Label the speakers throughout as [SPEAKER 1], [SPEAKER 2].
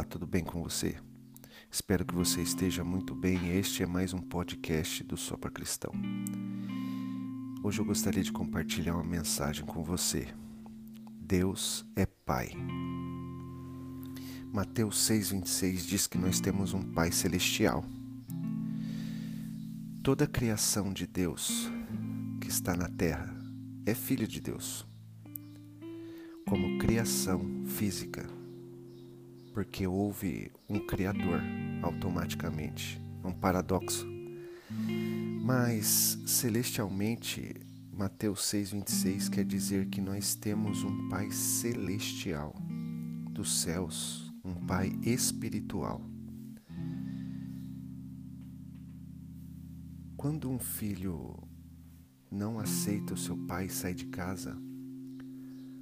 [SPEAKER 1] Olá, tudo bem com você? Espero que você esteja muito bem. Este é mais um podcast do Sopra Cristão. Hoje eu gostaria de compartilhar uma mensagem com você. Deus é Pai. Mateus 6,26 diz que nós temos um Pai celestial. Toda a criação de Deus que está na terra é filho de Deus, como criação física porque houve um Criador automaticamente. É um paradoxo. Mas, celestialmente, Mateus 6,26 quer dizer que nós temos um Pai celestial dos céus, um Pai espiritual. Quando um filho não aceita o seu pai e sai de casa,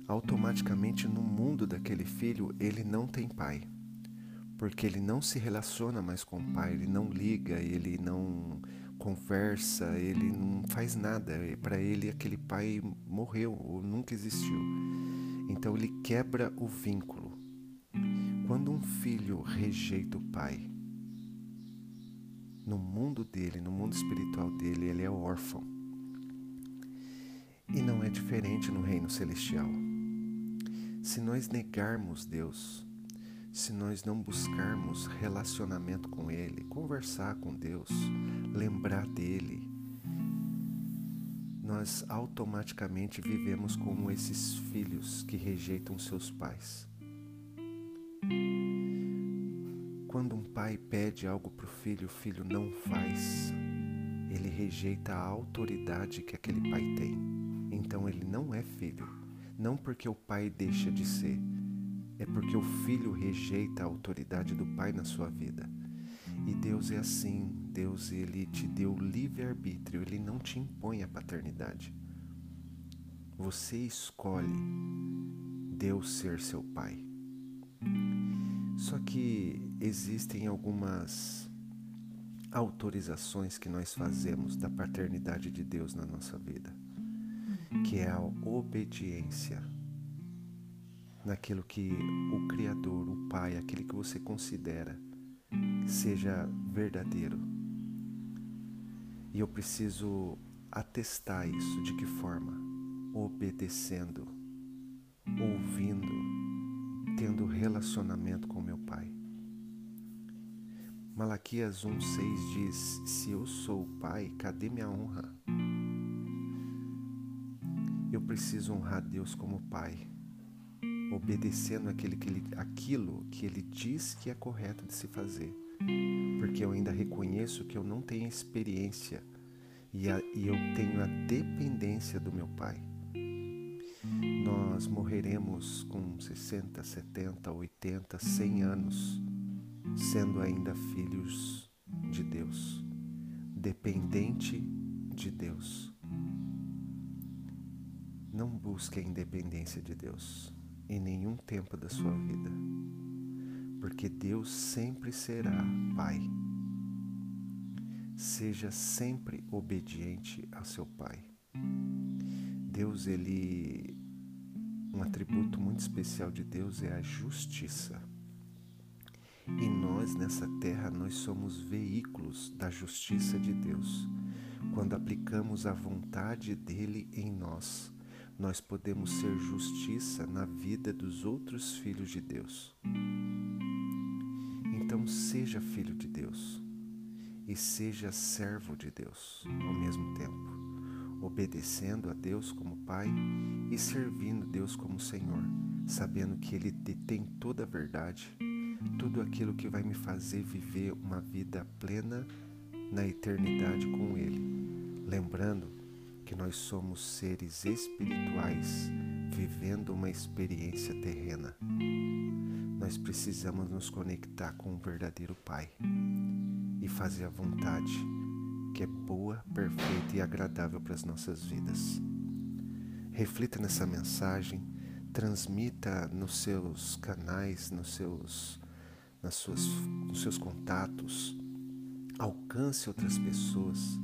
[SPEAKER 1] automaticamente no mundo daquele filho ele não tem pai. Porque ele não se relaciona mais com o pai, ele não liga, ele não conversa, ele não faz nada. Para ele aquele pai morreu ou nunca existiu. Então ele quebra o vínculo. Quando um filho rejeita o pai, no mundo dele, no mundo espiritual dele, ele é órfão. E não é diferente no reino celestial. Se nós negarmos Deus, se nós não buscarmos relacionamento com Ele, conversar com Deus, lembrar dele, nós automaticamente vivemos como esses filhos que rejeitam seus pais. Quando um pai pede algo para o filho, o filho não faz, ele rejeita a autoridade que aquele pai tem. Então ele não é filho não porque o pai deixa de ser, é porque o filho rejeita a autoridade do pai na sua vida. E Deus é assim, Deus ele te deu livre arbítrio, ele não te impõe a paternidade. Você escolhe Deus ser seu pai. Só que existem algumas autorizações que nós fazemos da paternidade de Deus na nossa vida que é a obediência naquilo que o Criador, o Pai, aquele que você considera seja verdadeiro. E eu preciso atestar isso de que forma? Obedecendo, ouvindo, tendo relacionamento com meu Pai. Malaquias 1,6 diz: Se eu sou o Pai, cadê minha honra? Preciso honrar Deus como Pai, obedecendo aquele que ele, aquilo que Ele diz que é correto de se fazer, porque eu ainda reconheço que eu não tenho experiência e, a, e eu tenho a dependência do meu Pai. Nós morreremos com 60, 70, 80, 100 anos, sendo ainda filhos de Deus, dependente de Deus. Não busque a independência de Deus em nenhum tempo da sua vida, porque Deus sempre será Pai. Seja sempre obediente ao seu Pai. Deus, ele um atributo muito especial de Deus é a justiça. E nós nessa terra nós somos veículos da justiça de Deus. Quando aplicamos a vontade dele em nós, nós podemos ser justiça na vida dos outros filhos de Deus. Então, seja filho de Deus e seja servo de Deus ao mesmo tempo, obedecendo a Deus como Pai e servindo Deus como Senhor, sabendo que Ele detém toda a verdade, tudo aquilo que vai me fazer viver uma vida plena na eternidade com Ele. Lembrando que nós somos seres espirituais vivendo uma experiência terrena. Nós precisamos nos conectar com o verdadeiro Pai e fazer a vontade que é boa, perfeita e agradável para as nossas vidas. Reflita nessa mensagem, transmita nos seus canais, nos seus, nas suas, nos seus contatos, alcance outras pessoas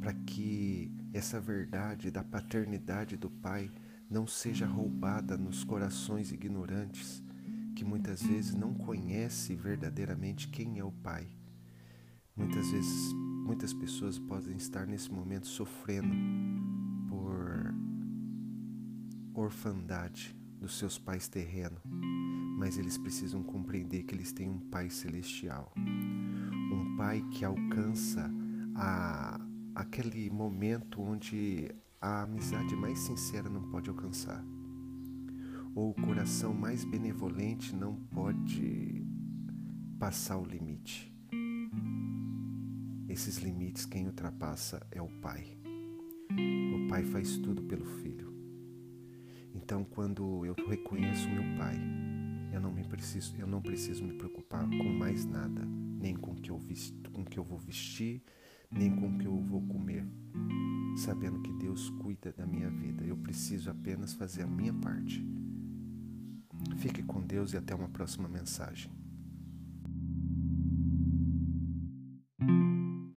[SPEAKER 1] para que essa verdade da paternidade do Pai não seja roubada nos corações ignorantes que muitas vezes não conhece verdadeiramente quem é o Pai. Muitas vezes, muitas pessoas podem estar nesse momento sofrendo por orfandade dos seus pais terrenos, mas eles precisam compreender que eles têm um Pai celestial, um Pai que alcança a, aquele momento onde a amizade mais sincera não pode alcançar, ou o coração mais benevolente não pode passar o limite. Esses limites quem ultrapassa é o Pai. O Pai faz tudo pelo Filho. Então, quando eu reconheço meu Pai, eu não me preciso, eu não preciso me preocupar com mais nada, nem com que eu com que eu vou vestir, nem com o que eu vou comer, sabendo que Deus cuida da minha vida. Eu preciso apenas fazer a minha parte. Fique com Deus e até uma próxima mensagem.